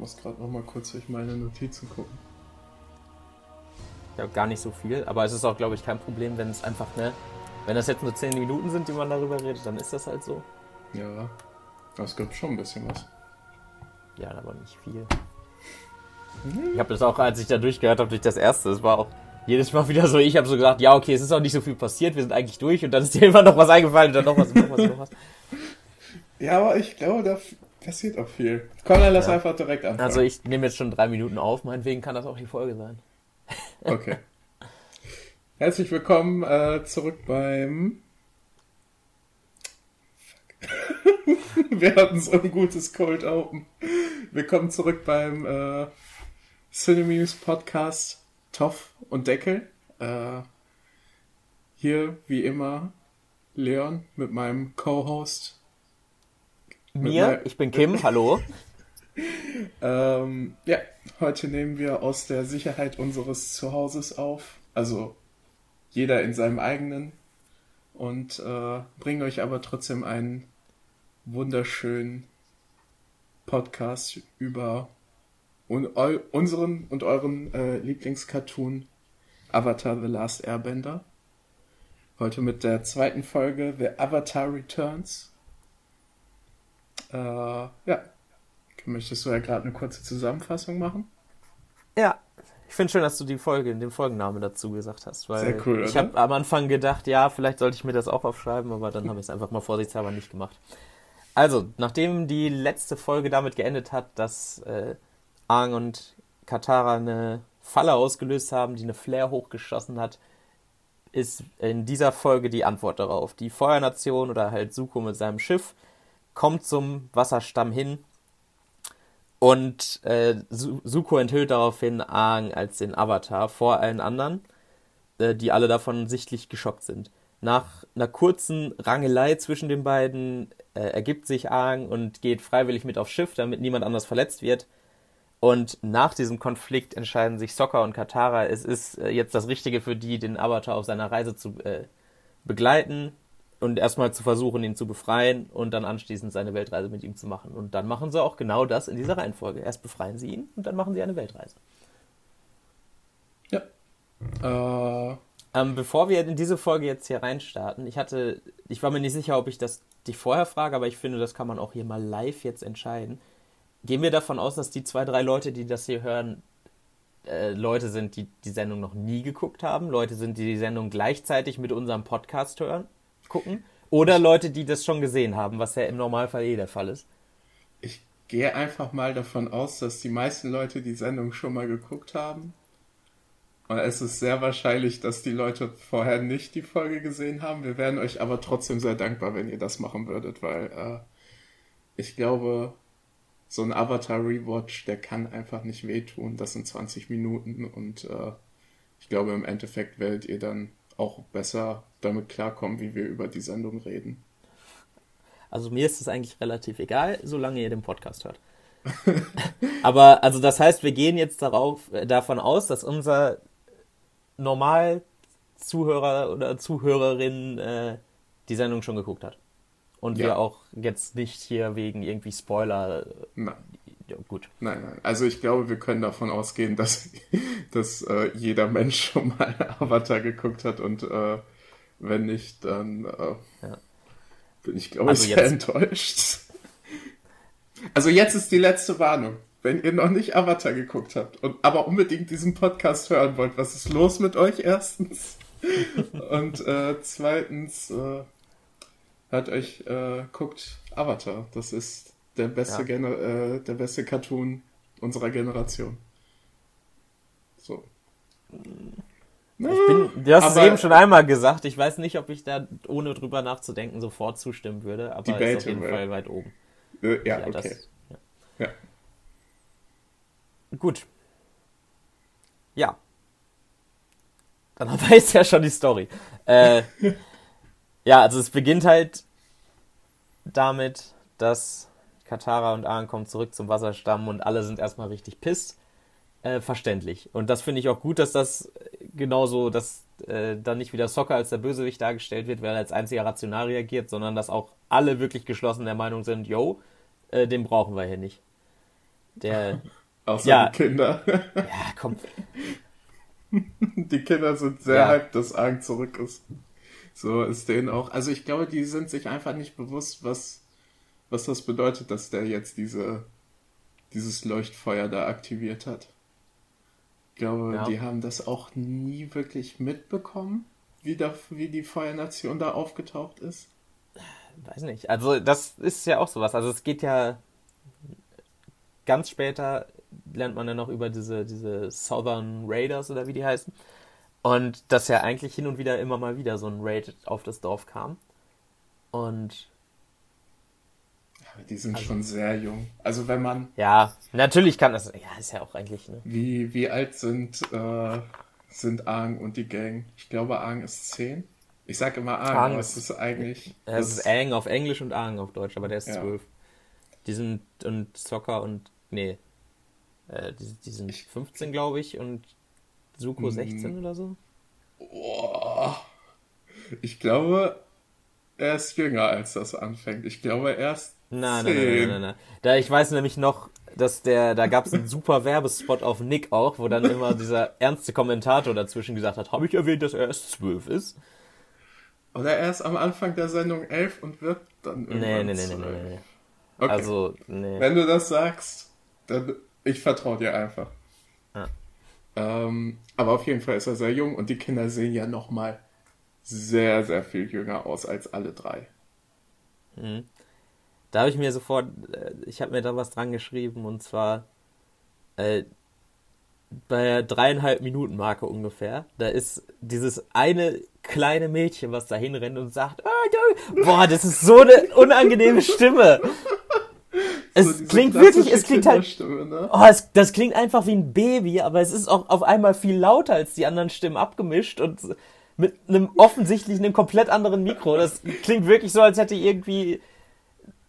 muss gerade noch mal kurz durch meine Notizen gucken. Ich habe gar nicht so viel, aber es ist auch, glaube ich, kein Problem, wenn es einfach, ne, wenn das jetzt nur 10 Minuten sind, die man darüber redet, dann ist das halt so. Ja, das gibt schon ein bisschen was. Ja, aber nicht viel. Ich habe das auch, als ich da durchgehört habe, durch das erste, es war auch jedes Mal wieder so, ich habe so gesagt, ja, okay, es ist auch nicht so viel passiert, wir sind eigentlich durch und dann ist dir immer noch was eingefallen und dann noch was, noch was, noch was. Ja, aber ich glaube, da passiert auch viel. Komm, dann lass Ja. einfach direkt anfangen. Also ich nehme jetzt schon drei Minuten auf, meinetwegen kann das auch die Folge sein. Okay. Herzlich willkommen äh, zurück beim. Fuck. Wir hatten so ein gutes Cold Open. Willkommen zurück beim äh, Cinemus Podcast Toff und Deckel. Äh, hier wie immer Leon mit meinem Co-Host. Mir, ich bin Kim, hallo. Ähm, ja, heute nehmen wir aus der Sicherheit unseres Zuhauses auf. Also jeder in seinem eigenen. Und äh, bringen euch aber trotzdem einen wunderschönen Podcast über un unseren und euren äh, Lieblingscartoon Avatar The Last Airbender. Heute mit der zweiten Folge The Avatar Returns. Äh, ja, Möchtest du ja gerade eine kurze Zusammenfassung machen? Ja, ich finde schön, dass du die Folge, den Folgennamen dazu gesagt hast, weil Sehr cool, ich habe am Anfang gedacht, ja, vielleicht sollte ich mir das auch aufschreiben, aber dann habe ich es einfach mal vorsichtshalber nicht gemacht. Also, nachdem die letzte Folge damit geendet hat, dass äh, Aang und Katara eine Falle ausgelöst haben, die eine Flare hochgeschossen hat, ist in dieser Folge die Antwort darauf. Die Feuernation oder halt Suko mit seinem Schiff kommt zum Wasserstamm hin und äh, Su- Suko enthüllt daraufhin Aang als den Avatar vor allen anderen, äh, die alle davon sichtlich geschockt sind. Nach einer kurzen Rangelei zwischen den beiden äh, ergibt sich Aang und geht freiwillig mit aufs Schiff, damit niemand anders verletzt wird. Und nach diesem Konflikt entscheiden sich Sokka und Katara, es ist äh, jetzt das Richtige für die, den Avatar auf seiner Reise zu äh, begleiten und erstmal zu versuchen, ihn zu befreien und dann anschließend seine Weltreise mit ihm zu machen. Und dann machen sie auch genau das in dieser Reihenfolge. Erst befreien sie ihn und dann machen sie eine Weltreise. Ja. Äh, Ähm, bevor wir in diese Folge jetzt hier reinstarten, ich hatte, ich war mir nicht sicher, ob ich das dich vorher frage, aber ich finde, das kann man auch hier mal live jetzt entscheiden. Gehen wir davon aus, dass die zwei, drei Leute, die das hier hören, äh, Leute sind, die die Sendung noch nie geguckt haben, Leute sind, die die Sendung gleichzeitig mit unserem Podcast hören, gucken, oder Leute, die das schon gesehen haben, was ja im Normalfall eh der Fall ist. ich gehe einfach mal davon aus, dass die meisten Leute die Sendung schon mal geguckt haben. Und es ist sehr wahrscheinlich, dass die Leute vorher nicht die Folge gesehen haben. Wir wären euch aber trotzdem sehr dankbar, wenn ihr das machen würdet, weil äh, ich glaube, so ein Avatar-Rewatch, der kann einfach nicht wehtun. Das sind 20 Minuten und äh, ich glaube, im Endeffekt werdet ihr dann auch besser damit klarkommen, wie wir über die Sendung reden. Also mir ist es eigentlich relativ egal, solange ihr den Podcast hört. Aber also das heißt, wir gehen jetzt darauf äh, davon aus, dass unser normal Zuhörer oder Zuhörerin äh, die Sendung schon geguckt hat. Und Ja. wir auch jetzt nicht hier wegen irgendwie Spoiler. Na, Ja, gut. Nein, nein. Also ich glaube, wir können davon ausgehen, dass, dass äh, jeder Mensch schon mal Avatar geguckt hat und äh, wenn nicht, dann äh, Ja. bin ich, glaube Also ich, sehr jetzt- enttäuscht. Also jetzt ist die letzte Warnung. Wenn ihr noch nicht Avatar geguckt habt und aber unbedingt diesen Podcast hören wollt, was ist los mit euch erstens? und äh, zweitens, äh, hört euch, äh, guckt Avatar. Das ist der beste, Ja. Äh, der beste Cartoon unserer Generation. So. Ich bin, du hast es eben schon einmal gesagt. Ich weiß nicht, ob ich da ohne drüber nachzudenken sofort zustimmen würde, aber ist auf jeden Fall weit oben. Äh, ja, das- okay. ja. Ja. Gut. Ja. Dann haben wir jetzt ja schon die Story. Äh, ja, also es beginnt halt damit, dass Katara und Aang kommen zurück zum Wasserstamm und alle sind erstmal richtig pisst. Äh, verständlich. Und das finde ich auch gut, dass das genauso, dass äh, dann nicht wieder Soccer als der Bösewicht dargestellt wird, weil er als einziger rational reagiert, sondern dass auch alle wirklich geschlossen der Meinung sind, yo, äh, den brauchen wir hier nicht. Der. Außer Ja. die Kinder. Ja, komm. Die Kinder sind sehr Ja. hyped, dass Aang zurück ist. So ist denen auch. Also ich glaube, die sind sich einfach nicht bewusst, was, was das bedeutet, dass der jetzt diese, dieses Leuchtfeuer da aktiviert hat. Ich glaube, Ja. die haben das auch nie wirklich mitbekommen, wie, da, wie die Feuernation da aufgetaucht ist. Weiß nicht. Also, das ist ja auch sowas. Also, es geht ja. Ganz später lernt man ja noch über diese, diese Southern Raiders oder wie die heißen. Und dass ja eigentlich hin und wieder immer mal wieder so ein Raid auf das Dorf kam. Und die sind Also- schon sehr jung. Also wenn man, ja, natürlich kann das. Ja, ist ja auch eigentlich, ne? wie, wie alt sind, äh, sind Aang und die Gang? Ich glaube, Aang ist 10. Ich sag immer Aang, Aang aber ist- es ist eigentlich. Das ist Aang auf Englisch und Aang auf Deutsch, aber der ist Ja. zwölf. Die sind und Soccer und nee, äh, die, die sind 15, glaube ich, und Suko Hm. 16 oder so. Boah. Ich glaube, er ist jünger, als das anfängt. Ich glaube, er ist Nein, nein, nein, 10. nein, nein, nein. Da, ich weiß nämlich noch, dass der, da gab es einen super Werbespot auf Nick auch, wo dann immer dieser ernste Kommentator dazwischen gesagt hat, habe ich erwähnt, dass er erst zwölf ist? Oder er ist am Anfang der Sendung 11 und wird dann irgendwann Nee, nee, nee, nee, 12. nee, nee. Okay. Also, nee. Wenn du das sagst, dann ich vertraue dir einfach. Ja. Ähm, aber auf jeden Fall ist er sehr jung und die Kinder sehen ja noch mal sehr, sehr viel jünger aus als alle drei. Da habe ich mir sofort, äh, ich habe mir da was dran geschrieben und zwar äh, bei der dreieinhalb Minuten Marke ungefähr. Da ist dieses eine kleine Mädchen, was da hinrennt und sagt, "Ah, du-" boah, das ist so eine unangenehme Stimme. Es So klingt wirklich, es klingt halt, ne? oh, es, das klingt einfach wie ein Baby, aber es ist auch auf einmal viel lauter als die anderen Stimmen abgemischt und mit einem offensichtlich einem komplett anderen Mikro. Das klingt wirklich so, als hätte irgendwie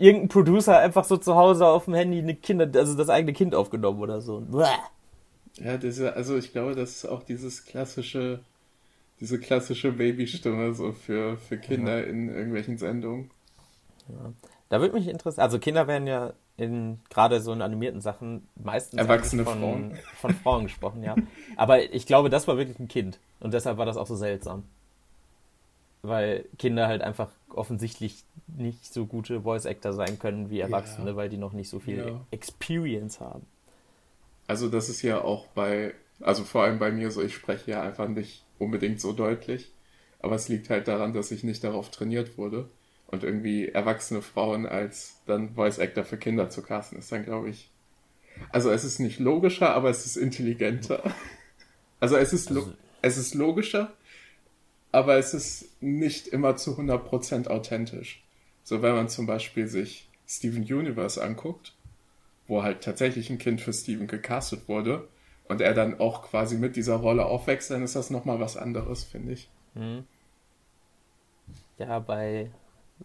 irgendein Producer einfach so zu Hause auf dem Handy eine Kinder, also das eigene Kind aufgenommen oder so. Bäh. Ja, diese, also ich glaube, das ist auch dieses klassische, diese klassische Babystimme so für, für Kinder in irgendwelchen Sendungen. Da würde mich interessieren, also Kinder werden ja in gerade so in animierten Sachen meistens Erwachsene von, Frauen. von Frauen gesprochen, ja. Aber ich glaube, das war wirklich ein Kind und deshalb war das auch so seltsam. Weil Kinder halt einfach offensichtlich nicht so gute Voice Actor sein können wie Erwachsene, Ja. weil die noch nicht so viel Ja. Experience haben. Also das ist ja auch bei, also vor allem bei mir so, ich spreche ja einfach nicht unbedingt so deutlich, aber es liegt halt daran, dass ich nicht darauf trainiert wurde und irgendwie erwachsene Frauen als dann Voice Actor für Kinder zu casten ist dann glaube ich, also es ist nicht logischer, aber es ist intelligenter. Also es ist, Also- es ist logischer, aber es ist nicht immer zu 100% authentisch. So wenn man zum Beispiel sich Steven Universe anguckt, wo halt tatsächlich ein Kind für Steven gecastet wurde und er dann auch quasi mit dieser Rolle aufwächst, dann ist das nochmal was anderes, finde ich. Hm. Ja, bei.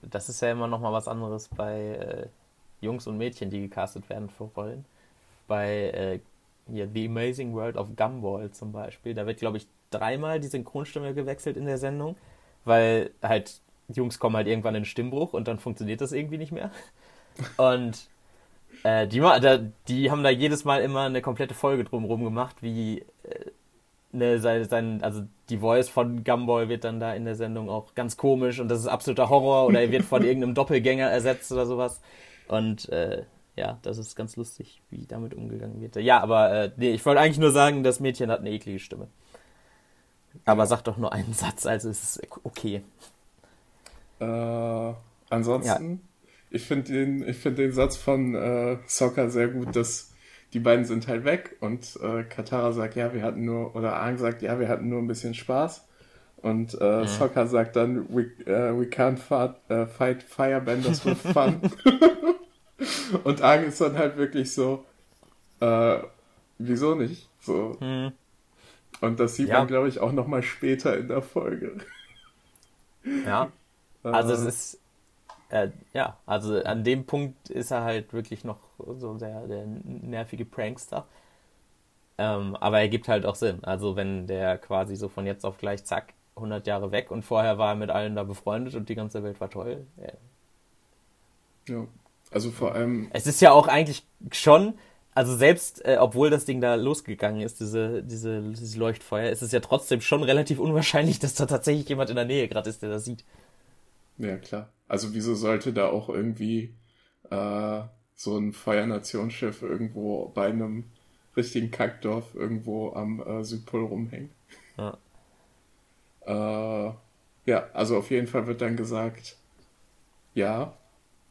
Das ist ja immer noch mal was anderes bei äh, Jungs und Mädchen, die gecastet werden für Rollen. Bei äh, hier The Amazing World of Gumball zum Beispiel, da wird, glaube ich, dreimal die Synchronstimme gewechselt in der Sendung, weil halt Jungs kommen halt irgendwann in den Stimmbruch und dann funktioniert das irgendwie nicht mehr. Und äh, die, die haben da jedes Mal immer eine komplette Folge drumherum gemacht, wie äh, ne, sein, sein, also die Voice von Gumball wird dann da in der Sendung auch ganz komisch und das ist absoluter Horror oder er wird von irgendeinem Doppelgänger ersetzt oder sowas. Und äh, ja, das ist ganz lustig, wie damit umgegangen wird. Ja, aber äh, nee, ich wollte eigentlich nur sagen, das Mädchen hat eine eklige Stimme. Aber sag doch nur einen Satz, also ist es okay. Äh, ansonsten, ich finde den, ich find den Satz von äh, Soccer sehr gut, dass die beiden sind halt weg und äh, Katara sagt, ja, wir hatten nur, oder Aang sagt, ja, wir hatten nur ein bisschen Spaß. Und äh, Soccer sagt dann, we, äh, we can't fight, äh, fight firebenders with fun. und Aang ist dann halt wirklich so, äh, wieso nicht? So. Hm. Und das sieht Ja. man, glaube ich, auch nochmal später in der Folge. Ja, also es Äh, ist, äh, ja, also an dem Punkt ist er halt wirklich noch so der, der nervige Prankster. Ähm, aber er gibt halt auch Sinn. Also wenn der quasi so von jetzt auf gleich, zack, 100 Jahre weg und vorher war er mit allen da befreundet und die ganze Welt war toll. Ja. Ja. Also vor allem, Es ist ja auch eigentlich schon, also selbst, äh, obwohl das Ding da losgegangen ist, diese, diese, dieses Leuchtfeuer, ist es ja trotzdem schon relativ unwahrscheinlich, dass da tatsächlich jemand in der Nähe gerade ist, der das sieht. Ja, klar. Also wieso sollte da auch irgendwie äh, so ein Feuernationsschiff irgendwo bei einem richtigen Kackdorf irgendwo am äh, Südpol rumhängen? Ja. Äh, ja, also auf jeden Fall wird dann gesagt, ja,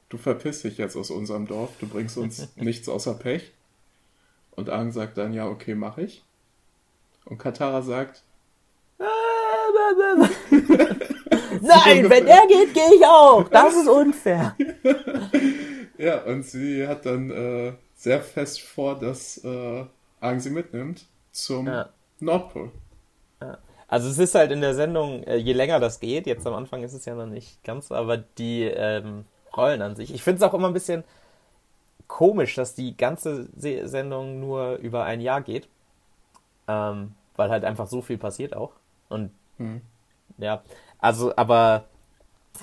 du verpiss dich jetzt aus unserem Dorf, du bringst uns nichts außer Pech. Und Aang sagt dann, ja, okay, mach ich. Und Katara sagt, Nein, wenn er geht, gehe ich auch. Das ist unfair. ja, und sie hat dann äh, sehr fest vor, dass äh, Aang sie mitnimmt zum ja. Nordpol. Ja. Also es ist halt in der Sendung, äh, je länger das geht, jetzt am Anfang ist es ja noch nicht ganz, aber die ähm, Rollen an sich. Ich finde es auch immer ein bisschen komisch, dass die ganze Sendung nur über ein Jahr geht. Ähm, weil halt einfach so viel passiert auch. Und mhm. ja, also, aber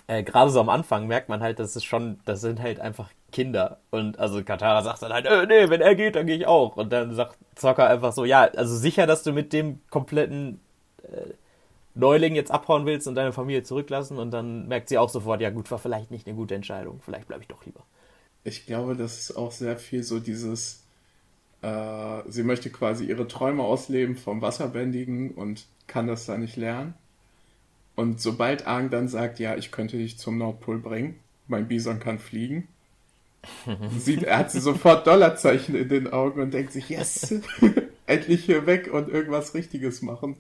äh, gerade so am Anfang merkt man halt, dass es schon, das sind halt einfach Kinder. Und also Katara sagt dann halt, äh, nee, wenn er geht, dann gehe ich auch. Und dann sagt Zocker einfach so, ja, also sicher, dass du mit dem kompletten äh, Neuling jetzt abhauen willst und deine Familie zurücklassen. Und dann merkt sie auch sofort, ja gut, war vielleicht nicht eine gute Entscheidung. Vielleicht bleibe ich doch lieber. Ich glaube, das ist auch sehr viel so dieses, äh, sie möchte quasi ihre Träume ausleben vom Wasserbändigen und kann das da nicht lernen. Und sobald Aang dann sagt, ja, ich könnte dich zum Nordpol bringen, mein Bison kann fliegen, sieht, er hat sie sofort Dollarzeichen in den Augen und denkt sich, yes, endlich hier weg und irgendwas Richtiges machen.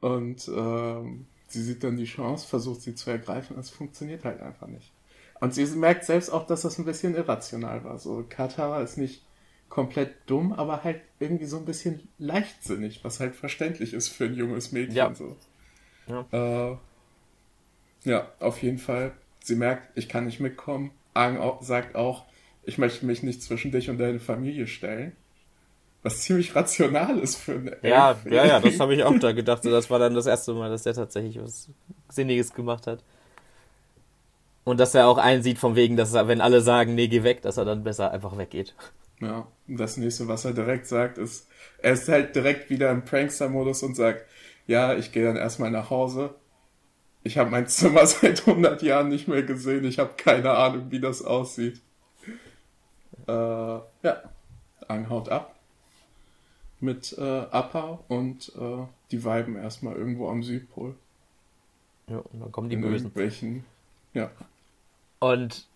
Und ähm, sie sieht dann die Chance, versucht sie zu ergreifen, es funktioniert halt einfach nicht. Und sie merkt selbst auch, dass das ein bisschen irrational war. So, Katara ist nicht komplett dumm, aber halt irgendwie so ein bisschen leichtsinnig, was halt verständlich ist für ein junges Mädchen. Ja. So. Ja. Äh, ja, auf jeden Fall. Sie merkt, ich kann nicht mitkommen. Aang auch, sagt auch, ich möchte mich nicht zwischen dich und deine Familie stellen. Was ziemlich rational ist für eine Ja, Elf. ja, ja, das habe ich auch da gedacht. Das war dann das erste Mal, dass der tatsächlich was Sinniges gemacht hat. Und dass er auch einsieht, von wegen, dass er, wenn alle sagen, nee, geh weg, dass er dann besser einfach weggeht. Ja, und das nächste, was er direkt sagt, ist, er ist halt direkt wieder im Prankster-Modus und sagt, ja, ich gehe dann erstmal nach Hause. Ich habe mein Zimmer seit 100 Jahren nicht mehr gesehen. Ich habe keine Ahnung, wie das aussieht. Äh, ja, Ang haut ab mit äh, Appa und äh, die weiben erstmal irgendwo am Südpol. Ja, und dann kommen die In Bösen. Irgendwelchen, ja. Und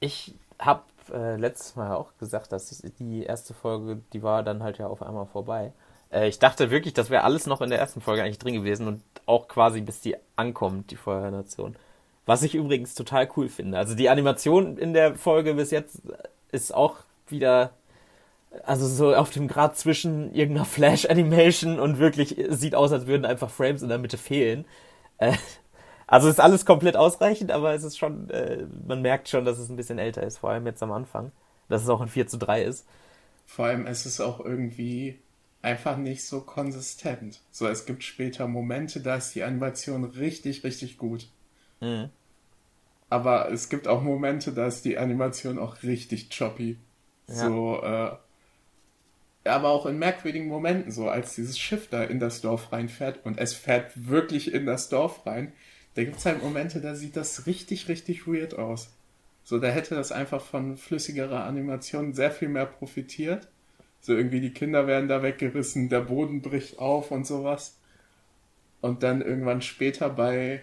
ich habe äh, letztes Mal auch gesagt, dass die erste Folge, die war dann halt ja auf einmal vorbei. Äh, ich dachte wirklich, das wäre alles noch in der ersten Folge eigentlich drin gewesen und auch quasi bis die ankommt, die Feuernation. Was ich übrigens total cool finde. Also die Animation in der Folge bis jetzt ist auch wieder, also so auf dem Grad zwischen irgendeiner Flash-Animation und wirklich sieht aus, als würden einfach Frames in der Mitte fehlen. Äh, also ist alles komplett ausreichend, aber es ist schon, äh, man merkt schon, dass es ein bisschen älter ist, vor allem jetzt am Anfang. Dass es auch ein 4 zu 3 ist. Vor allem ist es auch irgendwie einfach nicht so konsistent. So, es gibt später Momente, da ist die Animation richtig, richtig gut. Mhm. Aber es gibt auch Momente, da ist die Animation auch richtig choppy. Ja. So, äh, aber auch in merkwürdigen Momenten, so als dieses Schiff da in das Dorf reinfährt und es fährt wirklich in das Dorf rein, da gibt es halt Momente, da sieht das richtig, richtig weird aus. So, da hätte das einfach von flüssigerer Animation sehr viel mehr profitiert. So irgendwie die Kinder werden da weggerissen, der Boden bricht auf und sowas. Und dann irgendwann später bei,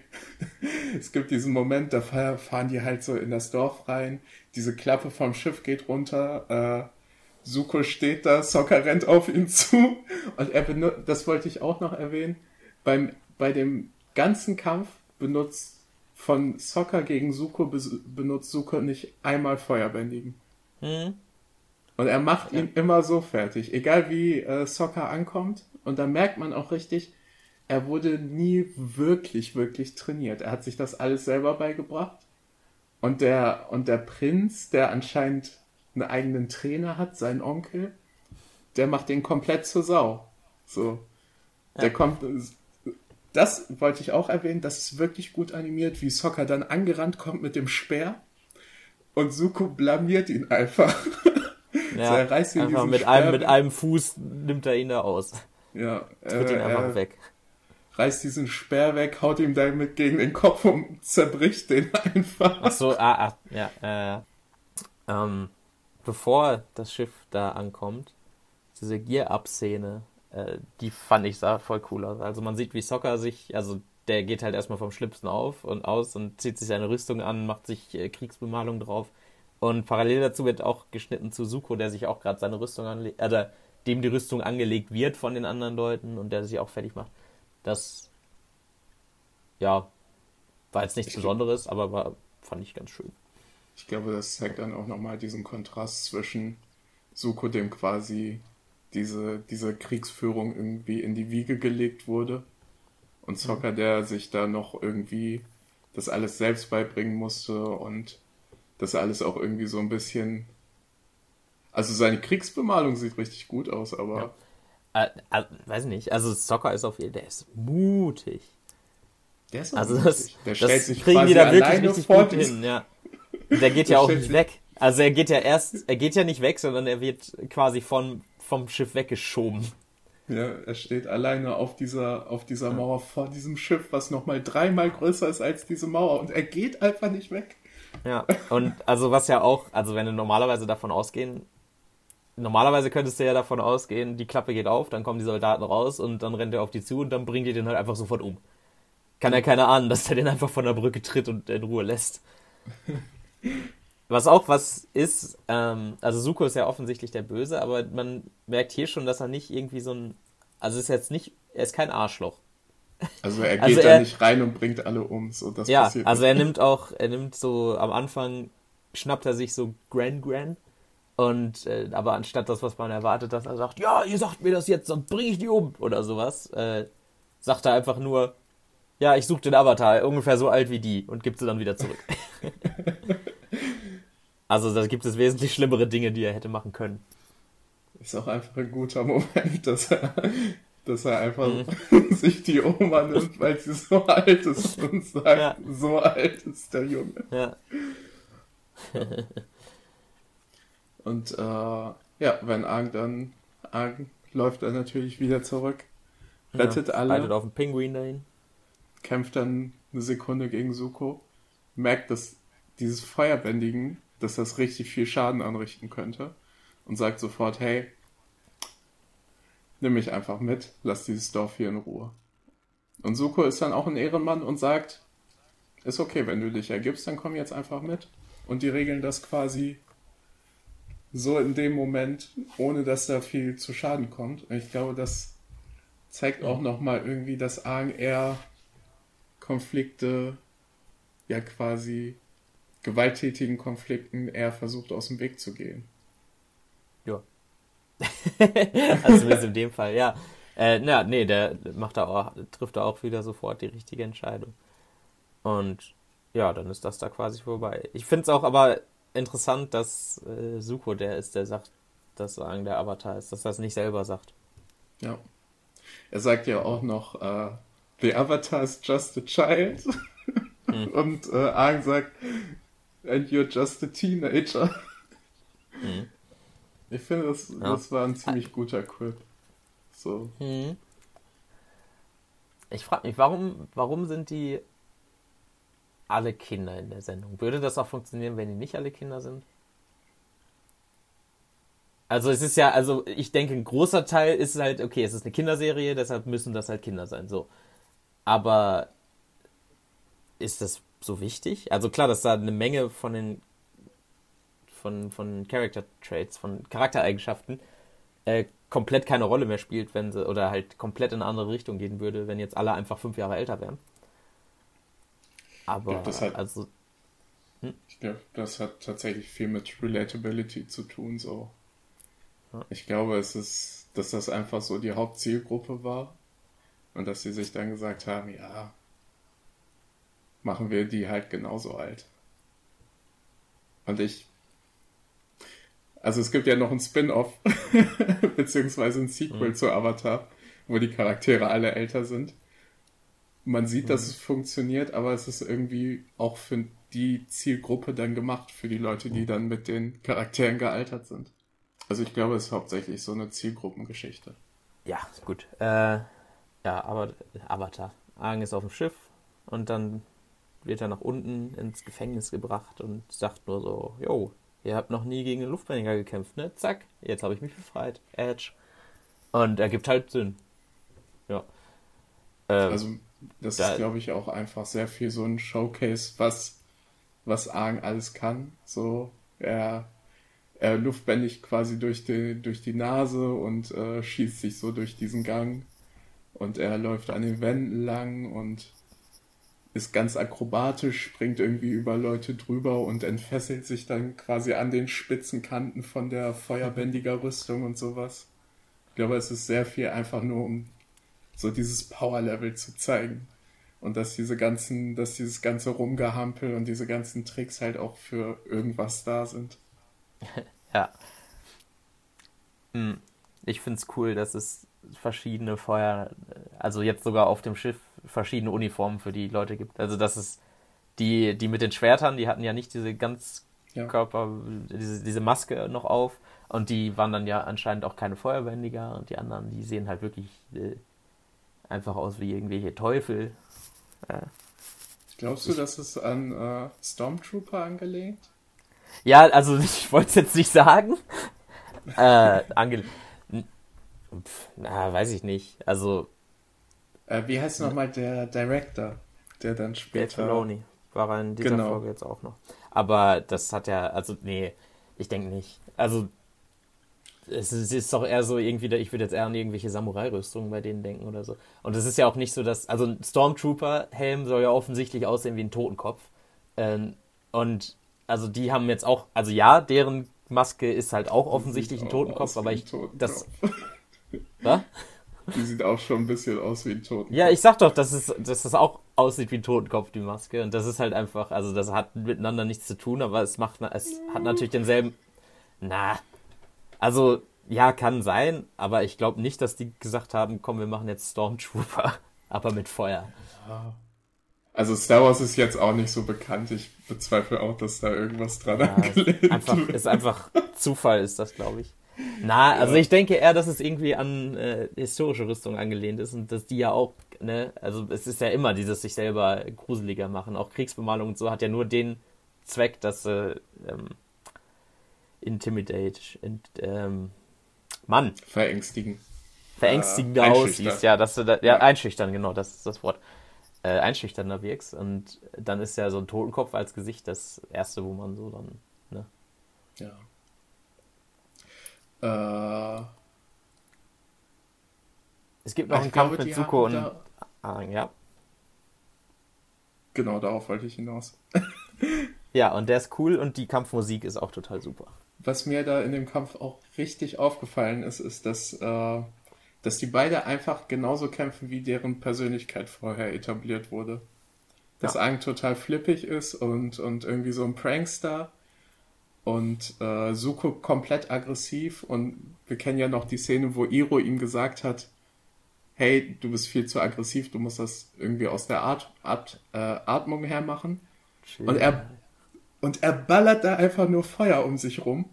es gibt diesen Moment, da fahren die halt so in das Dorf rein, diese Klappe vom Schiff geht runter, äh, Suko steht da, Sokka rennt auf ihn zu und er benutzt, das wollte ich auch noch erwähnen, beim, bei dem ganzen Kampf benutzt von Sokka gegen Suko benutzt Suko nicht einmal Feuerbändigen. Mhm. Und er macht ihn immer so fertig, egal wie äh, Sokka ankommt. Und da merkt man auch richtig, er wurde nie wirklich, wirklich trainiert. Er hat sich das alles selber beigebracht. Und der, und der Prinz, der anscheinend einen eigenen Trainer hat, sein Onkel, der macht den komplett zur Sau. So. Der ja. kommt, das wollte ich auch erwähnen, das ist wirklich gut animiert, wie Sokka dann angerannt kommt mit dem Speer und Suko blamiert ihn einfach. ja, so, er reißt ihn einfach mit einem, mit einem Fuß nimmt er ihn da aus. Ja, tritt äh, ihn einfach weg. Reißt diesen Speer weg, haut ihm damit gegen den Kopf und zerbricht den einfach. Ach so, ah, ah ja, äh, ähm, bevor das Schiff da ankommt, diese Gear-Up-Szene, äh, die fand ich sah voll cool aus. Also man sieht, wie Soccer sich, also der geht halt erstmal vom Schlippsten auf und aus und zieht sich seine Rüstung an, macht sich äh, Kriegsbemalung drauf. Und parallel dazu wird auch geschnitten zu Suko, der sich auch gerade seine Rüstung anlegt, also dem die Rüstung angelegt wird von den anderen Leuten und der sich auch fertig macht. Das, ja, war jetzt nichts Besonderes, aber war, fand ich ganz schön. Ich glaube, das zeigt dann auch nochmal diesen Kontrast zwischen Suko, dem quasi diese, diese Kriegsführung irgendwie in die Wiege gelegt wurde und Zocker, der sich da noch irgendwie das alles selbst beibringen musste und das alles auch irgendwie so ein bisschen. Also seine Kriegsbemalung sieht richtig gut aus, aber. Ja. Äh, äh, weiß nicht, also Zocker ist auf jeden Fall, der ist mutig. Der ist also mutig. Das, der stellt das sich kriegen die da wirklich richtig gut hin, ja. Der geht ja auch nicht weg. Also er geht ja erst, er geht ja nicht weg, sondern er wird quasi von, vom Schiff weggeschoben. Ja, er steht alleine auf dieser, auf dieser Mauer vor diesem Schiff, was nochmal dreimal größer ist als diese Mauer und er geht einfach nicht weg. Ja, und also was ja auch, also wenn du normalerweise davon ausgehen, normalerweise könntest du ja davon ausgehen, die Klappe geht auf, dann kommen die Soldaten raus und dann rennt er auf die zu und dann bringt die den halt einfach sofort um. Kann ja keiner ahnen, dass der den einfach von der Brücke tritt und in Ruhe lässt. Was auch was ist, ähm, also Suko ist ja offensichtlich der Böse, aber man merkt hier schon, dass er nicht irgendwie so ein, also ist jetzt nicht, er ist kein Arschloch. Also er also geht also er, da nicht rein und bringt alle um, so das Ja, also er nimmt auch, er nimmt so, am Anfang schnappt er sich so Gran Gran und, äh, aber anstatt das, was man erwartet, dass er sagt, ja, ihr sagt mir das jetzt, sonst bringe ich die um oder sowas, äh, sagt er einfach nur, ja, ich suche den Avatar, ungefähr so alt wie die und gibt sie dann wieder zurück. Also da gibt es wesentlich schlimmere Dinge, die er hätte machen können. Ist auch einfach ein guter Moment, dass er, dass er einfach mhm. sich die Oma nimmt, weil sie so alt ist und sagt, ja. so alt ist der Junge. Ja. und äh, ja, wenn Aang dann, Aang läuft dann natürlich wieder zurück, rettet ja, alle. Reitet auf den Pinguin dahin. Kämpft dann eine Sekunde gegen Suko, merkt, dass dieses Feuerbändigen dass das richtig viel Schaden anrichten könnte und sagt sofort, hey, nimm mich einfach mit, lass dieses Dorf hier in Ruhe. Und Suko ist dann auch ein Ehrenmann und sagt, ist okay, wenn du dich ergibst, dann komm jetzt einfach mit. Und die regeln das quasi so in dem Moment, ohne dass da viel zu Schaden kommt. Und ich glaube, das zeigt auch nochmal irgendwie, dass Aang eher Konflikte ja quasi gewalttätigen Konflikten eher versucht, aus dem Weg zu gehen. Ja. also zumindest in dem Fall, ja. Äh, na, nee, der macht da auch, trifft da auch wieder sofort die richtige Entscheidung. Und ja, dann ist das da quasi vorbei. Ich finde es auch aber interessant, dass äh, Suko der ist, der sagt, dass sagen der Avatar ist, dass er es nicht selber sagt. Ja. Er sagt ja auch noch, uh, the Avatar is just a child. Hm. Und äh, Aang sagt, and you're just a teenager. Mhm. Ich finde, das, ja. das war ein ziemlich guter Quip. So. Mhm. Ich frage mich, warum, warum sind die alle Kinder in der Sendung? Würde das auch funktionieren, wenn die nicht alle Kinder sind? Also es ist ja, also ich denke, ein großer Teil ist halt, okay, es ist eine Kinderserie, deshalb müssen das halt Kinder sein, so. Aber ist das so wichtig. Also klar, dass da eine Menge von den von, von Character Traits, von Charaktereigenschaften äh, komplett keine Rolle mehr spielt, wenn sie oder halt komplett in eine andere Richtung gehen würde, wenn jetzt alle einfach fünf Jahre älter wären. Aber ich hat, also hm? ich glaube, das hat tatsächlich viel mit Relatability zu tun. So, ja. ich glaube, es ist, dass das einfach so die Hauptzielgruppe war und dass sie sich dann gesagt haben, ja, machen wir die halt genauso alt. Und ich. Also es gibt ja noch ein Spin-off, beziehungsweise ein Sequel mhm. zu Avatar, wo die Charaktere alle älter sind. Man sieht, mhm. dass es funktioniert, aber es ist irgendwie auch für die Zielgruppe dann gemacht, für die Leute, die dann mit den Charakteren gealtert sind. Also ich glaube, es ist hauptsächlich so eine Zielgruppengeschichte. Ja, gut. Äh, ja, aber Avatar. Aang ist auf dem Schiff und dann wird er nach unten ins Gefängnis gebracht und sagt nur so, yo, ihr habt noch nie gegen einen Luftbändiger gekämpft, ne? Zack, jetzt habe ich mich befreit. Edge. Und er gibt halt Sinn. Ja. Ähm, also das da, ist, glaube ich, auch einfach sehr viel so ein Showcase, was, was Aang alles kann. So, er, er luftbändigt quasi durch die, durch die Nase und äh, schießt sich so durch diesen Gang. Und er läuft an den Wänden lang und ist ganz akrobatisch, springt irgendwie über Leute drüber und entfesselt sich dann quasi an den spitzen Kanten von der feuerbändiger Rüstung und sowas. Ich glaube, es ist sehr viel einfach nur, um so dieses Power-Level zu zeigen. Und dass diese ganzen, dass dieses ganze Rumgehampel und diese ganzen Tricks halt auch für irgendwas da sind. ja. Hm. Ich finde es cool, dass es verschiedene Feuer, also jetzt sogar auf dem Schiff verschiedene Uniformen für die Leute gibt. Also das ist die, die mit den Schwertern, die hatten ja nicht diese ganz ja. Körper, diese, diese Maske noch auf und die waren dann ja anscheinend auch keine Feuerbändiger und die anderen, die sehen halt wirklich äh, einfach aus wie irgendwelche Teufel. Äh, Glaubst du, dass es an äh, Stormtrooper angelegt? Ja, also ich wollte es jetzt nicht sagen. äh, angelegt. Na, weiß ich nicht. Also äh, wie heißt nochmal der Director, der dann später. Dave Filoni war er in dieser genau. Folge jetzt auch noch. Aber das hat ja, also, nee, ich denke nicht. Also, es ist, ist doch eher so irgendwie, ich würde jetzt eher an irgendwelche Samurai-Rüstungen bei denen denken oder so. Und es ist ja auch nicht so, dass, also ein Stormtrooper-Helm soll ja offensichtlich aussehen wie ein Totenkopf. Ähm, und also die haben jetzt auch, also ja, deren Maske ist halt auch offensichtlich ein Totenkopf, aber ich, Totenkopf. das, was? Die sieht auch schon ein bisschen aus wie ein Totenkopf. Ja, ich sag doch, dass, es, dass das auch aussieht wie ein Totenkopf, die Maske. Und das ist halt einfach, also das hat miteinander nichts zu tun, aber es macht, es hat natürlich denselben. Na, also ja, kann sein, aber ich glaube nicht, dass die gesagt haben, komm, wir machen jetzt Stormtrooper, aber mit Feuer. Ja. Also Star Wars ist jetzt auch nicht so bekannt. Ich bezweifle auch, dass da irgendwas dran ja, angelegt einfach, Ist einfach Zufall, ist das, glaube ich. Na, also ich denke eher, dass es irgendwie an äh, historische Rüstung angelehnt ist und dass die ja auch, ne, also es ist ja immer dieses sich selber gruseliger machen. Auch Kriegsbemalung und so hat ja nur den Zweck, dass äh, ähm, Intimidate, in, ähm, Mann. Verängstigen. Verängstigender äh, aussiehst, ja, dass du da, ja, ja, einschüchtern, genau, das ist das Wort. Äh, einschüchternder wirkst und dann ist ja so ein Totenkopf als Gesicht das erste, wo man so dann, ne? Ja. Äh, es gibt noch einen Kampf glaube, mit Zuko und da... ah, ja. Genau, darauf wollte ich hinaus. ja, und der ist cool und die Kampfmusik ist auch total super. Was mir da in dem Kampf auch richtig aufgefallen ist, ist, dass, äh, dass die beide einfach genauso kämpfen, wie deren Persönlichkeit vorher etabliert wurde. Dass ja. Ang total flippig ist und, und irgendwie so ein Prankster und äh, Suko komplett aggressiv und wir kennen ja noch die Szene, wo Iro ihm gesagt hat, hey, du bist viel zu aggressiv, du musst das irgendwie aus der Art, Art, äh, Atmung her machen. Und er, und er ballert da einfach nur Feuer um sich rum.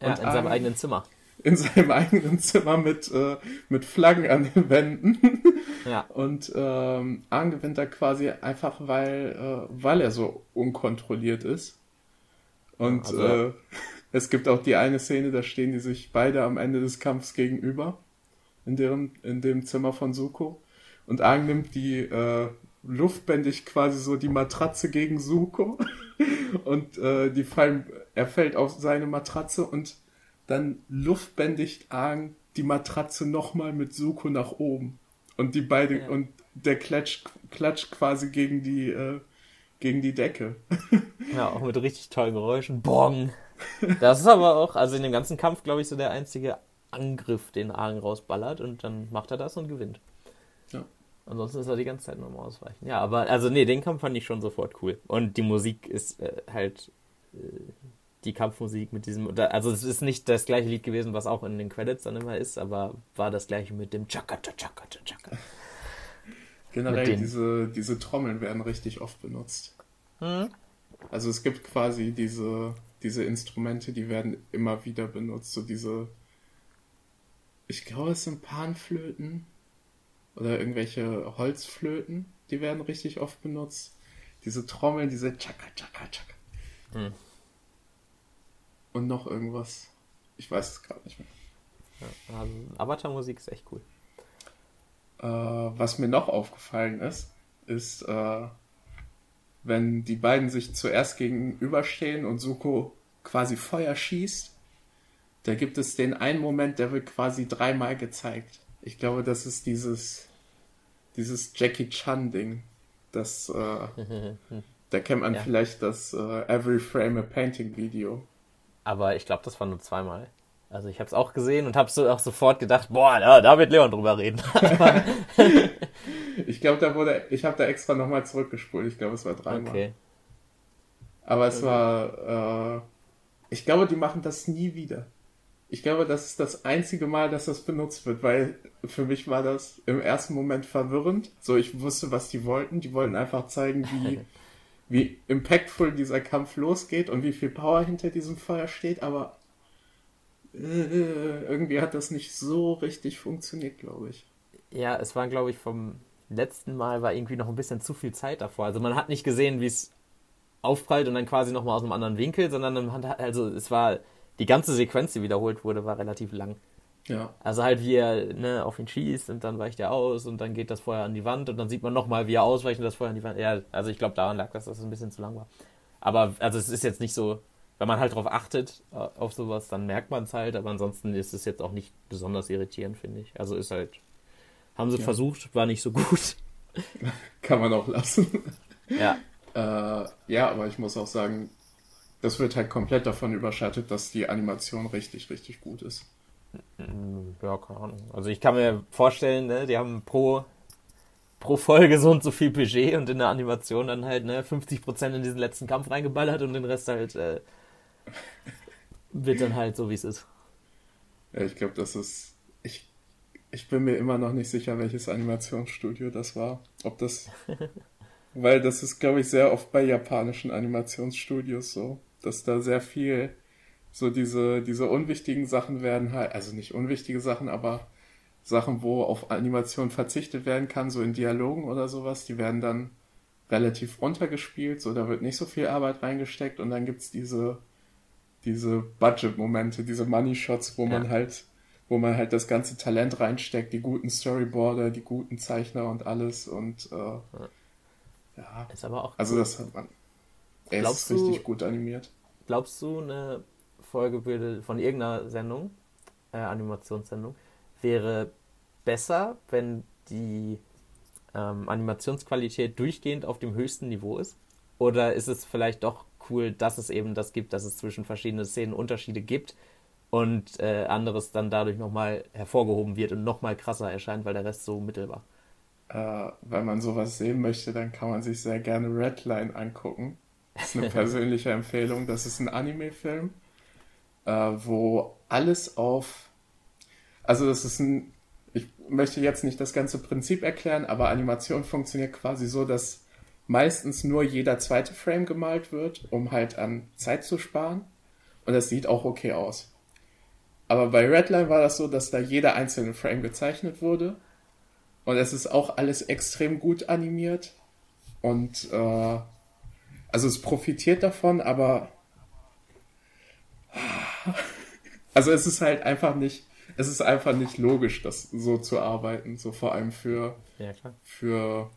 Ja, in seinem eigenen Zimmer. In seinem eigenen Zimmer mit, äh, mit Flaggen an den Wänden. Ja. Und ähm, Arn gewinnt da quasi einfach, weil, äh, weil er so unkontrolliert ist. Und also, äh, es gibt auch die eine Szene, da stehen die sich beide am Ende des Kampfs gegenüber. In, deren, in dem Zimmer von Suko. Und Aang nimmt die äh, luftbändig quasi so die Matratze gegen Suko. und äh, die fallen, er fällt auf seine Matratze und dann luftbändigt Aang die Matratze nochmal mit Suko nach oben. Und die beide, ja. und der klatscht, klatscht quasi gegen die, äh, gegen die Decke. Ja, auch mit richtig tollen Geräuschen. Bong! Das ist aber auch, also in dem ganzen Kampf, glaube ich, so der einzige Angriff, den Argen rausballert und dann macht er das und gewinnt. Ja. Ansonsten ist er die ganze Zeit nur am Ausweichen. Ja, aber also nee, den Kampf fand ich schon sofort cool. Und die Musik ist äh, halt äh, die Kampfmusik mit diesem, also es ist nicht das gleiche Lied gewesen, was auch in den Credits dann immer ist, aber war das gleiche mit dem Chaka Chaka Chaka. Generell, diese, diese Trommeln werden richtig oft benutzt. Hm? Also es gibt quasi diese, diese Instrumente, die werden immer wieder benutzt, so diese, ich glaube, es sind Panflöten oder irgendwelche Holzflöten, die werden richtig oft benutzt. Diese Trommeln, diese Chaka, Chaka, Chaka. Hm. Und noch irgendwas. Ich weiß es gerade nicht mehr. Ja, also Avatar-Musik ist echt cool. Äh, was mir noch aufgefallen ist, ist, äh, wenn die beiden sich zuerst gegenüberstehen und Suko quasi Feuer schießt, da gibt es den einen Moment, der wird quasi dreimal gezeigt. Ich glaube, das ist dieses, dieses Jackie Chan-Ding. Das, äh, da kennt man ja. vielleicht das äh, Every Frame a Painting Video. Aber ich glaube, das war nur zweimal. Also ich habe es auch gesehen und habe so auch sofort gedacht, boah, da, da wird Leon drüber reden. ich glaube, da wurde, ich habe da extra nochmal zurückgespult. Ich glaube, es war dreimal. Okay. Aber es war, äh, ich glaube, die machen das nie wieder. Ich glaube, das ist das einzige Mal, dass das benutzt wird, weil für mich war das im ersten Moment verwirrend. So, ich wusste, was die wollten. Die wollten einfach zeigen, wie, wie impactful dieser Kampf losgeht und wie viel Power hinter diesem Feuer steht, aber äh, irgendwie hat das nicht so richtig funktioniert, glaube ich. Ja, es war, glaube ich, vom letzten Mal war irgendwie noch ein bisschen zu viel Zeit davor. Also man hat nicht gesehen, wie es aufprallt und dann quasi nochmal aus einem anderen Winkel, sondern man hat, also es war, die ganze Sequenz, die wiederholt wurde, war relativ lang. Ja. Also halt, wie er ne, auf ihn schießt und dann weicht er aus und dann geht das Feuer an die Wand und dann sieht man nochmal, wie er ausweicht und das Feuer an die Wand. Ja, also ich glaube, daran lag das, dass es ein bisschen zu lang war. Aber also es ist jetzt nicht so, wenn man halt darauf achtet, äh, auf sowas, dann merkt man es halt, aber ansonsten ist es jetzt auch nicht besonders irritierend, finde ich. Also ist halt, haben sie ja. versucht, war nicht so gut. Kann man auch lassen. Ja. äh, ja, aber ich muss auch sagen, das wird halt komplett davon überschattet, dass die Animation richtig, richtig gut ist. Ja, keine Ahnung. Also ich kann mir vorstellen, ne, die haben pro, pro Folge so und so viel Budget und in der Animation dann halt ne, 50% in diesen letzten Kampf reingeballert und den Rest halt äh, wird dann halt so, wie es ist. Ja, ich glaube, das ist. Ich, bin mir immer noch nicht sicher, welches Animationsstudio das war. Ob das. weil das ist, glaube ich, sehr oft bei japanischen Animationsstudios so, dass da sehr viel so diese, diese unwichtigen Sachen werden halt, also nicht unwichtige Sachen, aber Sachen, wo auf Animation verzichtet werden kann, so in Dialogen oder sowas, die werden dann relativ runtergespielt, so da wird nicht so viel Arbeit reingesteckt und dann gibt's diese diese Budget-Momente, diese Money-Shots, wo ja. man halt, wo man halt das ganze Talent reinsteckt, die guten Storyboarder, die guten Zeichner und alles und äh, ja. ja. Ist aber auch. Also das hat man. Er glaubst ist richtig gut animiert. Glaubst du, eine Folge würde von irgendeiner Sendung, äh, Animationssendung, wäre besser, wenn die ähm, Animationsqualität durchgehend auf dem höchsten Niveau ist? Oder ist es vielleicht doch cool, dass es eben das gibt, dass es zwischen verschiedenen Szenen Unterschiede gibt und äh, anderes dann dadurch nochmal hervorgehoben wird und nochmal krasser erscheint, weil der Rest so mittel war. Äh, wenn man sowas sehen möchte, dann kann man sich sehr gerne Redline angucken. Das ist eine persönliche Empfehlung. Das ist ein Anime-Film, äh, wo alles auf. Also, das ist ein. Ich möchte jetzt nicht das ganze Prinzip erklären, aber Animation funktioniert quasi so, dass meistens nur jeder zweite Frame gemalt wird, um halt an Zeit zu sparen. Und das sieht auch okay aus. Aber bei Redline war das so, dass da jeder einzelne Frame gezeichnet wurde. Und es ist auch alles extrem gut animiert. Und äh, also es profitiert davon, aber also es ist halt einfach nicht, es ist einfach nicht logisch, das so zu arbeiten, so vor allem für, ja, für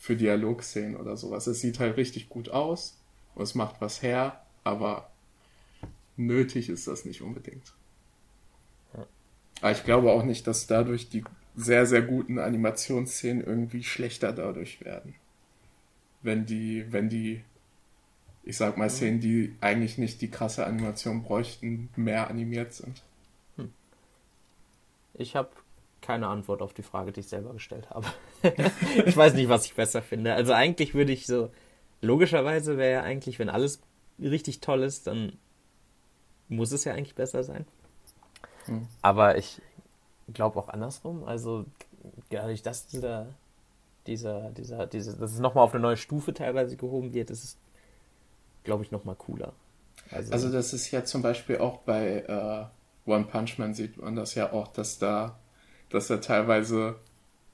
für Dialogszenen oder sowas. Es sieht halt richtig gut aus und es macht was her, aber nötig ist das nicht unbedingt. Aber ich glaube auch nicht, dass dadurch die sehr, sehr guten Animationsszenen irgendwie schlechter dadurch werden. Wenn die, wenn die, ich sag mal, Szenen, die eigentlich nicht die krasse Animation bräuchten, mehr animiert sind. Hm. Ich habe keine Antwort auf die Frage, die ich selber gestellt habe. ich weiß nicht, was ich besser finde. Also eigentlich würde ich so, logischerweise wäre ja eigentlich, wenn alles richtig toll ist, dann muss es ja eigentlich besser sein. Hm. Aber ich glaube auch andersrum. Also dadurch, dass dieser, dieser, dieser, dieser, dass es nochmal auf eine neue Stufe teilweise gehoben wird, ist es, glaube ich, nochmal cooler. Also, also das ist ja zum Beispiel auch bei äh, One Punch Man sieht man das ja auch, dass da, dass er teilweise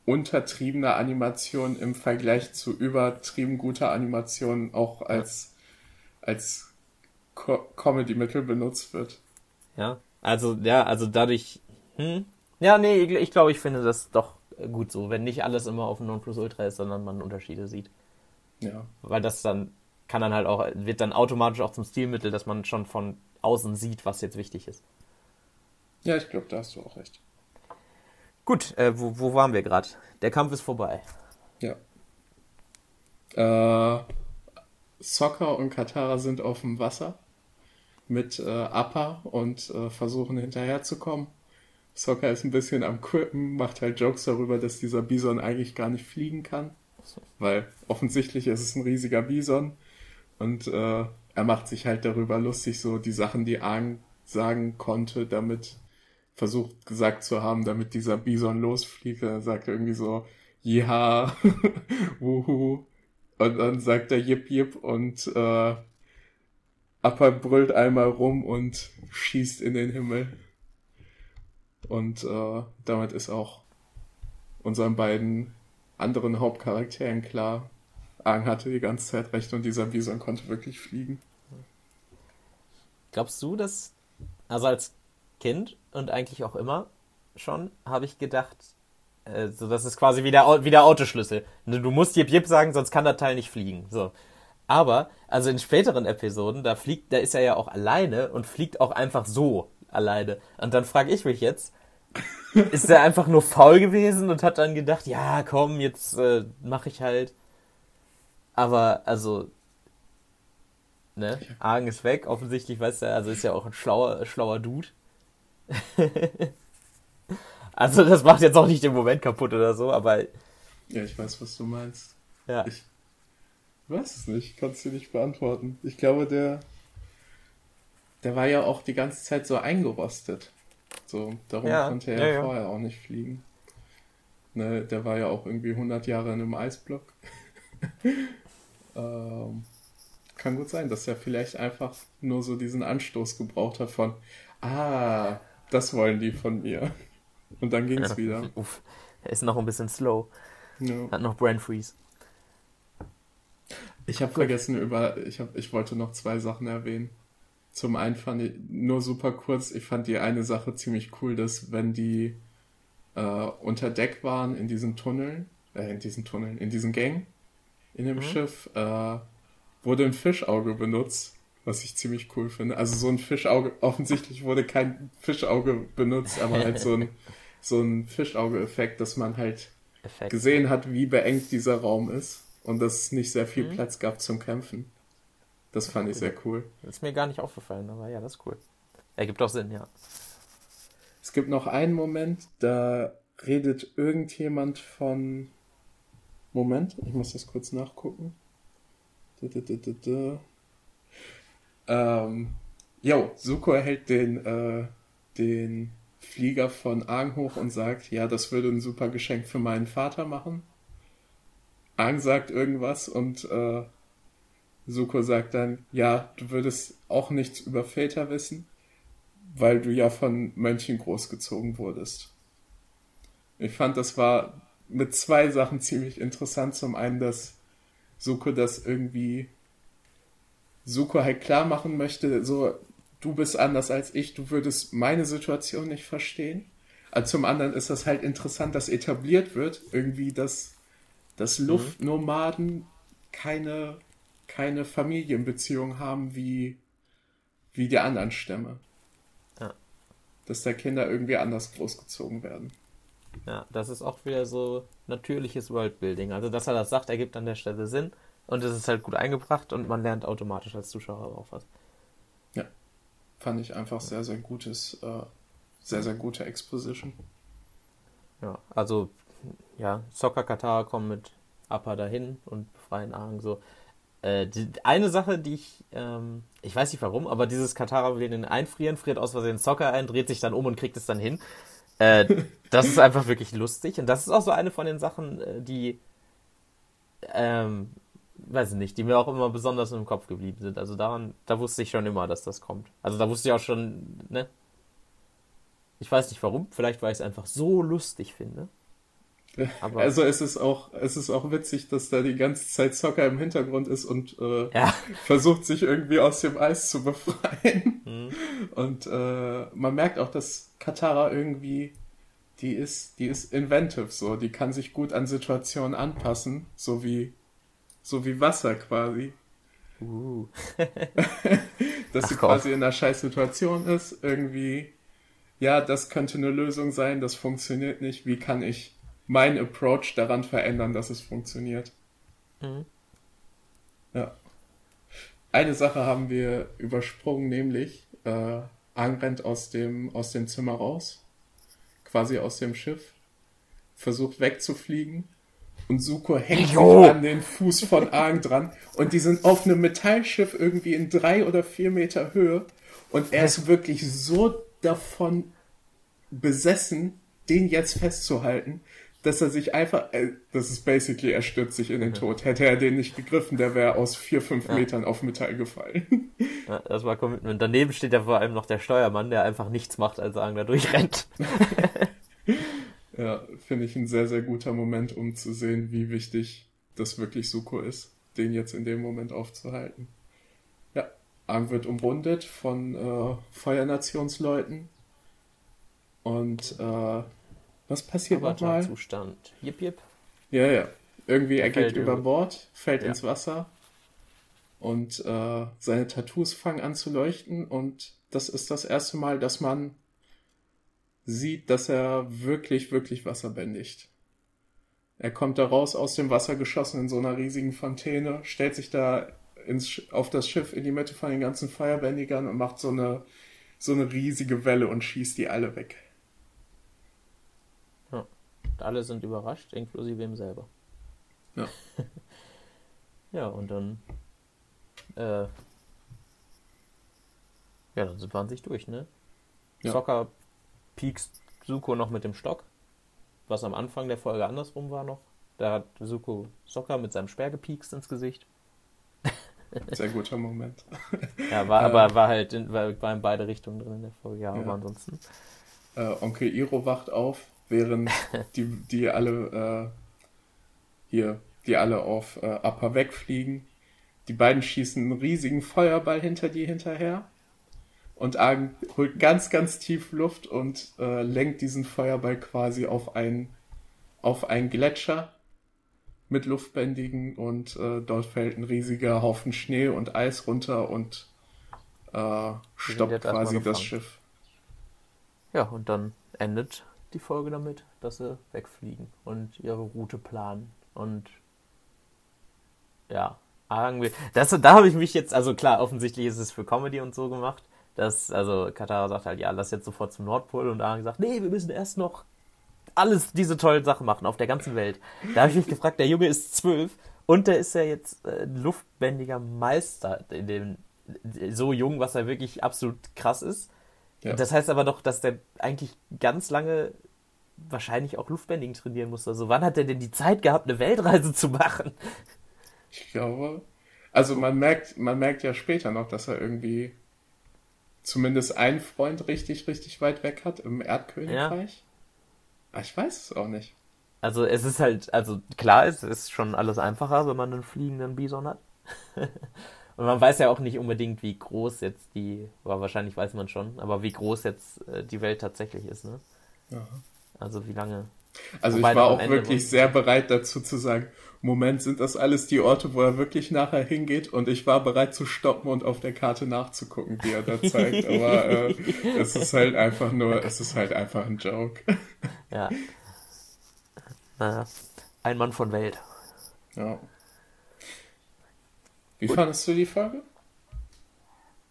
untertriebene Animation im Vergleich zu übertrieben guter Animation auch als, als Co Comedy-Mittel benutzt wird. Ja, also, ja, also dadurch, hm, ja, nee, ich, ich glaube, ich finde das doch gut so, wenn nicht alles immer auf Nonplusultra ist, sondern man Unterschiede sieht. Ja. Weil das dann kann dann halt auch, wird dann automatisch auch zum Stilmittel, dass man schon von außen sieht, was jetzt wichtig ist. Ja, ich glaube, da hast du auch recht. Gut, äh, wo, wo waren wir gerade? Der Kampf ist vorbei. Ja. Äh, Soccer und Katara sind auf dem Wasser mit äh, Appa und äh, versuchen hinterherzukommen. Soccer ist ein bisschen am Quippen, macht halt Jokes darüber, dass dieser Bison eigentlich gar nicht fliegen kann. Weil offensichtlich ist es ein riesiger Bison. Und äh, er macht sich halt darüber lustig, so die Sachen, die Aang sagen konnte, damit versucht gesagt zu haben, damit dieser Bison losfliegt. Er sagt irgendwie so, ja, wuhu. Und dann sagt er Jip Jip und äh, Appa brüllt einmal rum und schießt in den Himmel. Und äh, damit ist auch unseren beiden anderen Hauptcharakteren klar, Aang hatte die ganze Zeit recht und dieser Bison konnte wirklich fliegen. Glaubst du, dass, also als Kind und eigentlich auch immer schon, habe ich gedacht, äh, so das ist quasi wie der, wie der Autoschlüssel. Du musst Jip Jip sagen, sonst kann der Teil nicht fliegen. So. Aber, also in späteren Episoden, da fliegt, da ist er ja auch alleine und fliegt auch einfach so alleine. Und dann frage ich mich jetzt, ist er einfach nur faul gewesen und hat dann gedacht, ja, komm, jetzt äh, mache ich halt. Aber, also, ne, Argen ist weg, offensichtlich weiß er, also ist ja auch ein schlauer, schlauer Dude. also, das macht jetzt auch nicht den Moment kaputt oder so, aber. Ja, ich weiß, was du meinst. Ja. Ich weiß es nicht, kannst du nicht beantworten. Ich glaube, der, der war ja auch die ganze Zeit so eingerostet. So, darum ja, konnte er ja, ja. vorher auch nicht fliegen. Ne, der war ja auch irgendwie 100 Jahre in einem Eisblock. ähm, kann gut sein, dass er vielleicht einfach nur so diesen Anstoß gebraucht hat von, ah, das wollen die von mir. Und dann ging es ja, wieder. Uff, er ist noch ein bisschen slow. Hat noch Brain Freeze. Ich habe vergessen über, ich, hab, ich wollte noch zwei Sachen erwähnen. Zum einen fand ich, nur super kurz, ich fand die eine Sache ziemlich cool, dass wenn die äh, unter Deck waren in diesen Tunneln, äh, in diesen Tunneln, in diesen Gängen in dem mhm. Schiff, äh, wurde ein Fischauge benutzt, was ich ziemlich cool finde. Also so ein Fischauge, offensichtlich wurde kein Fischauge benutzt, aber halt so ein, so ein Fischauge-Effekt, dass man halt Effekt. gesehen hat, wie beengt dieser Raum ist und dass es nicht sehr viel mhm. Platz gab zum Kämpfen. Das fand ich sehr cool. Das ist mir gar nicht aufgefallen, aber ja, das ist cool. Ergibt auch Sinn, ja. Es gibt noch einen Moment, da redet irgendjemand von. Moment, ich muss das kurz nachgucken. Da. Ähm, jo, Suko hält den, äh, den Flieger von Aang hoch und sagt, ja, das würde ein super Geschenk für meinen Vater machen. Aang sagt irgendwas und äh, Suko sagt dann, ja, du würdest auch nichts über Väter wissen, weil du ja von Mönchen großgezogen wurdest. Ich fand, das war mit zwei Sachen ziemlich interessant. Zum einen, dass Suko das irgendwie Suko halt klar machen möchte, so, du bist anders als ich, du würdest meine Situation nicht verstehen. Also zum anderen ist das halt interessant, dass etabliert wird, irgendwie, dass, dass mhm. Luftnomaden keine keine Familienbeziehung haben wie, wie die anderen Stämme. Ja. Dass da Kinder irgendwie anders großgezogen werden. Ja, das ist auch wieder so natürliches Worldbuilding. Also, dass er das sagt, ergibt an der Stelle Sinn und es ist halt gut eingebracht und man lernt automatisch als Zuschauer auch was. Ja, fand ich einfach sehr, sehr gutes, äh, sehr, sehr gute Exposition. Ja, also, ja, Soccer Katar kommen mit Appa dahin und befreien Aang so. Äh, die, eine Sache, die ich, ähm, ich weiß nicht warum, aber dieses Katara will den einfrieren, friert aus Versehen Soccer ein, dreht sich dann um und kriegt es dann hin. Äh, das ist einfach wirklich lustig. Und das ist auch so eine von den Sachen, äh, die, ähm, weiß ich nicht, die mir auch immer besonders im Kopf geblieben sind. Also daran, da wusste ich schon immer, dass das kommt. Also da wusste ich auch schon, ne? Ich weiß nicht warum, vielleicht weil ich es einfach so lustig finde. Aber also es ist auch, es ist auch witzig, dass da die ganze Zeit Soccer im Hintergrund ist und äh, ja. versucht sich irgendwie aus dem Eis zu befreien. Mhm. Und äh, man merkt auch, dass Katara irgendwie, die ist, die ist inventive so, die kann sich gut an Situationen anpassen, so wie, so wie Wasser quasi. Uh. dass Ach, sie quasi in einer scheiß Situation ist, irgendwie, ja, das könnte eine Lösung sein, das funktioniert nicht, wie kann ich mein Approach daran verändern, dass es funktioniert. Mhm. Ja. Eine Sache haben wir übersprungen, nämlich äh, Ang rennt aus dem, aus dem Zimmer raus, quasi aus dem Schiff, versucht wegzufliegen und Suko hängt sich an den Fuß von Aang dran und die sind auf einem Metallschiff irgendwie in drei oder vier Meter Höhe und er ist wirklich so davon besessen, den jetzt festzuhalten, dass er sich einfach, äh, das ist basically, er stürzt sich in den Tod. Hätte er den nicht gegriffen, der wäre aus vier, fünf ja. Metern auf Metall gefallen. Ja, das war Commitment. Daneben steht ja vor allem noch der Steuermann, der einfach nichts macht, als da durchrennt. ja, finde ich ein sehr, sehr guter Moment, um zu sehen, wie wichtig das wirklich Suko ist, den jetzt in dem Moment aufzuhalten. Ja, Aang wird umrundet von äh, Feuernationsleuten und äh, was passiert nochmal? Zustand. Jip, jip. Ja, ja. Irgendwie er geht über Bord, fällt ja. ins Wasser und äh, seine Tattoos fangen an zu leuchten und das ist das erste Mal, dass man sieht, dass er wirklich, wirklich Wasser bändigt. Er kommt da raus aus dem Wasser geschossen in so einer riesigen Fontäne, stellt sich da ins, auf das Schiff in die Mitte von den ganzen Feuerbändigern und macht so eine, so eine riesige Welle und schießt die alle weg. Und alle sind überrascht, inklusive ihm selber. Ja. ja, und dann. Äh, ja, dann sind wir an sich durch, ne? Ja. Soccer piekst Suko noch mit dem Stock, was am Anfang der Folge andersrum war noch. Da hat Suko Soccer mit seinem Speer gepiekst ins Gesicht. Sehr guter Moment. ja, war, aber war halt in, war, war in beide Richtungen drin in der Folge, ja, ja. aber ansonsten. Äh, Onkel Iro wacht auf, während die, die alle äh, hier, die alle auf äh, Upper wegfliegen. Die beiden schießen einen riesigen Feuerball hinter die hinterher. Und Argen holt ganz, ganz tief Luft und äh, lenkt diesen Feuerball quasi auf einen, auf einen Gletscher mit Luftbändigen und äh, dort fällt ein riesiger Haufen Schnee und Eis runter und äh, stoppt quasi das Schiff. Ja, und dann endet die Folge damit, dass sie wegfliegen und ihre Route planen. Und ja, irgendwie. Das, da habe ich mich jetzt, also klar, offensichtlich ist es für Comedy und so gemacht. Dass, also Katara sagt halt, ja, lass jetzt sofort zum Nordpol und Aang sagt, nee, wir müssen erst noch alles diese tollen Sachen machen auf der ganzen Welt. Da habe ich mich gefragt, der Junge ist zwölf und der ist ja jetzt äh, luftbändiger Meister in dem so jung, was er wirklich absolut krass ist. Ja. Das heißt aber doch, dass der eigentlich ganz lange wahrscheinlich auch Luftbändigen trainieren musste. Also wann hat er denn die Zeit gehabt, eine Weltreise zu machen? Ich glaube. Also man merkt, man merkt ja später noch, dass er irgendwie zumindest einen Freund richtig, richtig weit weg hat im Erdkönigreich. Ja. Aber ich weiß es auch nicht. Also es ist halt, also klar, es ist schon alles einfacher, wenn man einen fliegenden Bison hat. Und man weiß ja auch nicht unbedingt, wie groß jetzt die, oder wahrscheinlich weiß man schon, aber wie groß jetzt äh, die Welt tatsächlich ist, ne? Aha. Also wie lange? Also Wobei ich war auch wirklich sehr bereit dazu zu sagen, Moment, sind das alles die Orte, wo er wirklich nachher hingeht? Und ich war bereit zu stoppen und auf der Karte nachzugucken, wie er da zeigt. Aber äh, es ist halt einfach nur, es ist halt einfach ein Joke. Ja. Naja, ein Mann von Welt. Ja. Wie Gut. fandest du die Folge?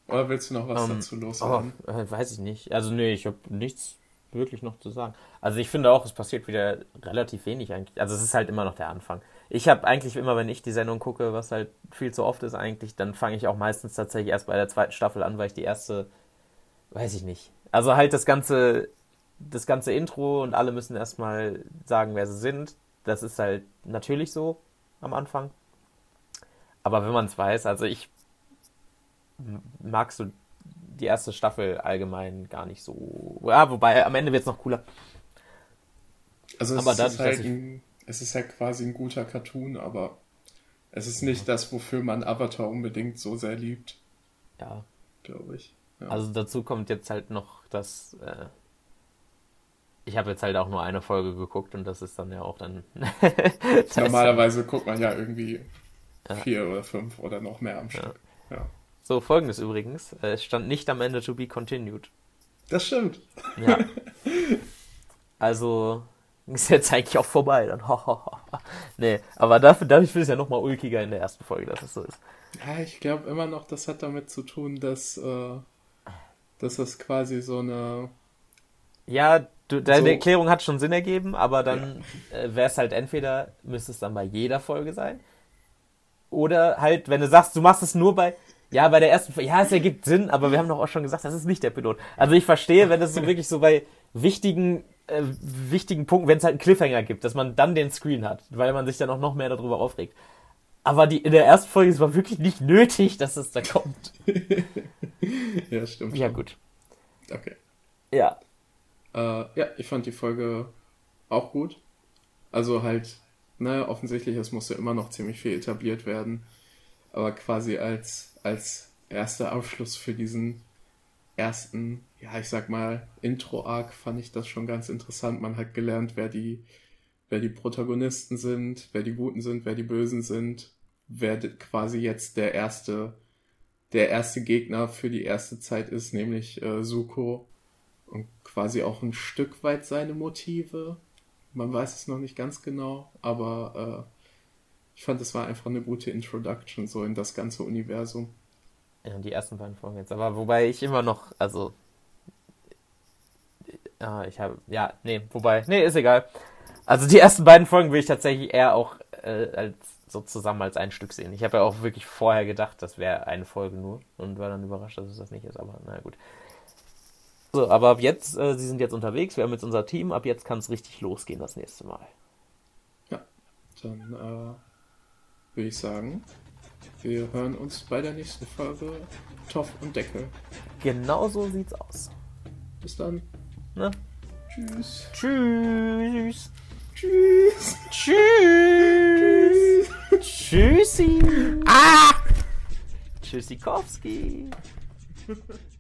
Oder willst du noch was um, ähm, dazu loswerden? Oh, weiß ich nicht. Also nee, ich habe nichts wirklich noch zu sagen. Also ich finde auch, es passiert wieder relativ wenig eigentlich. Also es ist halt immer noch der Anfang. Ich habe eigentlich immer, wenn ich die Sendung gucke, was halt viel zu oft ist eigentlich, dann fange ich auch meistens tatsächlich erst bei der zweiten Staffel an, weil ich die erste, weiß ich nicht. Also halt das ganze, das ganze Intro und alle müssen erstmal sagen, wer sie sind. Das ist halt natürlich so am Anfang. Aber wenn man es weiß, also ich mag so die erste Staffel allgemein gar nicht so. Ja, wobei am Ende wird es noch cooler. Also es, Aber ist dadurch, halt ich- ein, es ist halt quasi ein guter Cartoon, aber es ist nicht das, wofür man Avatar unbedingt so sehr liebt, Ja. glaube ich. Ja. Also dazu kommt jetzt halt noch, dass äh, ich habe jetzt halt auch nur eine Folge geguckt und das ist dann ja auch dann. das Normalerweise guckt man ja irgendwie Ja. vier oder fünf oder noch mehr am Stück. Ja. So, folgendes übrigens. äh, Es stand nicht am Ende to be continued. Das stimmt. Ja. also ist jetzt eigentlich auch vorbei dann. nee, aber dafür, dadurch wird es ja nochmal ulkiger in der ersten Folge, dass es so ist. Ja, ich glaube immer noch, das hat damit zu tun, dass, äh, dass das quasi so eine. Ja, du, deine So. Erklärung hat schon Sinn ergeben, aber dann äh, wäre es halt entweder, müsste es dann bei jeder Folge sein. Oder halt, wenn du sagst, du machst es nur bei, ja, bei der ersten Folge, ja, es ergibt Sinn, aber wir haben doch auch schon gesagt, das ist nicht der Pilot. Also ich verstehe, wenn es so wirklich so bei wichtigen, äh, wichtigen Punkten, wenn es halt einen Cliffhanger gibt, dass man dann den Screen hat, weil man sich dann auch noch mehr darüber aufregt. Aber die, in der ersten Folge, es war wirklich nicht nötig, dass es da kommt. Ja, stimmt. Ja, gut. Okay. Ja. Äh, ja, ich fand die Folge auch gut. Also halt, ne, offensichtlich, es musste immer noch ziemlich viel etabliert werden. Aber quasi als, als erster Abschluss für diesen ersten, ja, ich sag mal, Intro-Arc fand ich das schon ganz interessant. Man hat gelernt, wer die, wer die Protagonisten sind, wer die Guten sind, wer die Bösen sind, wer quasi jetzt der erste, der erste Gegner für die erste Zeit ist, nämlich äh, Suko und quasi auch ein Stück weit seine Motive. Man weiß es noch nicht ganz genau, aber äh, ich fand, es war einfach eine gute Introduction so in das ganze Universum. Ja, die ersten beiden Folgen jetzt. Aber wobei ich immer noch, also. Ja, ich habe. Ja, nee, wobei. Nee, ist egal. Also die ersten beiden Folgen will ich tatsächlich eher auch äh, als so zusammen als ein Stück sehen. Ich habe ja auch wirklich vorher gedacht, das wäre eine Folge nur und war dann überrascht, dass es das nicht ist, aber naja gut. So, aber ab jetzt, äh, sie sind jetzt unterwegs, wir haben jetzt unser Team, ab jetzt kann es richtig losgehen das nächste Mal. Dann äh, würde ich sagen, wir hören uns bei der nächsten Folge Toff und Deckel. Genau so sieht's aus. Bis dann. Ne? Tschüss. Tschüss. Tschüss. Tschüss. Tschüssi. Ah. Tschüssikowski.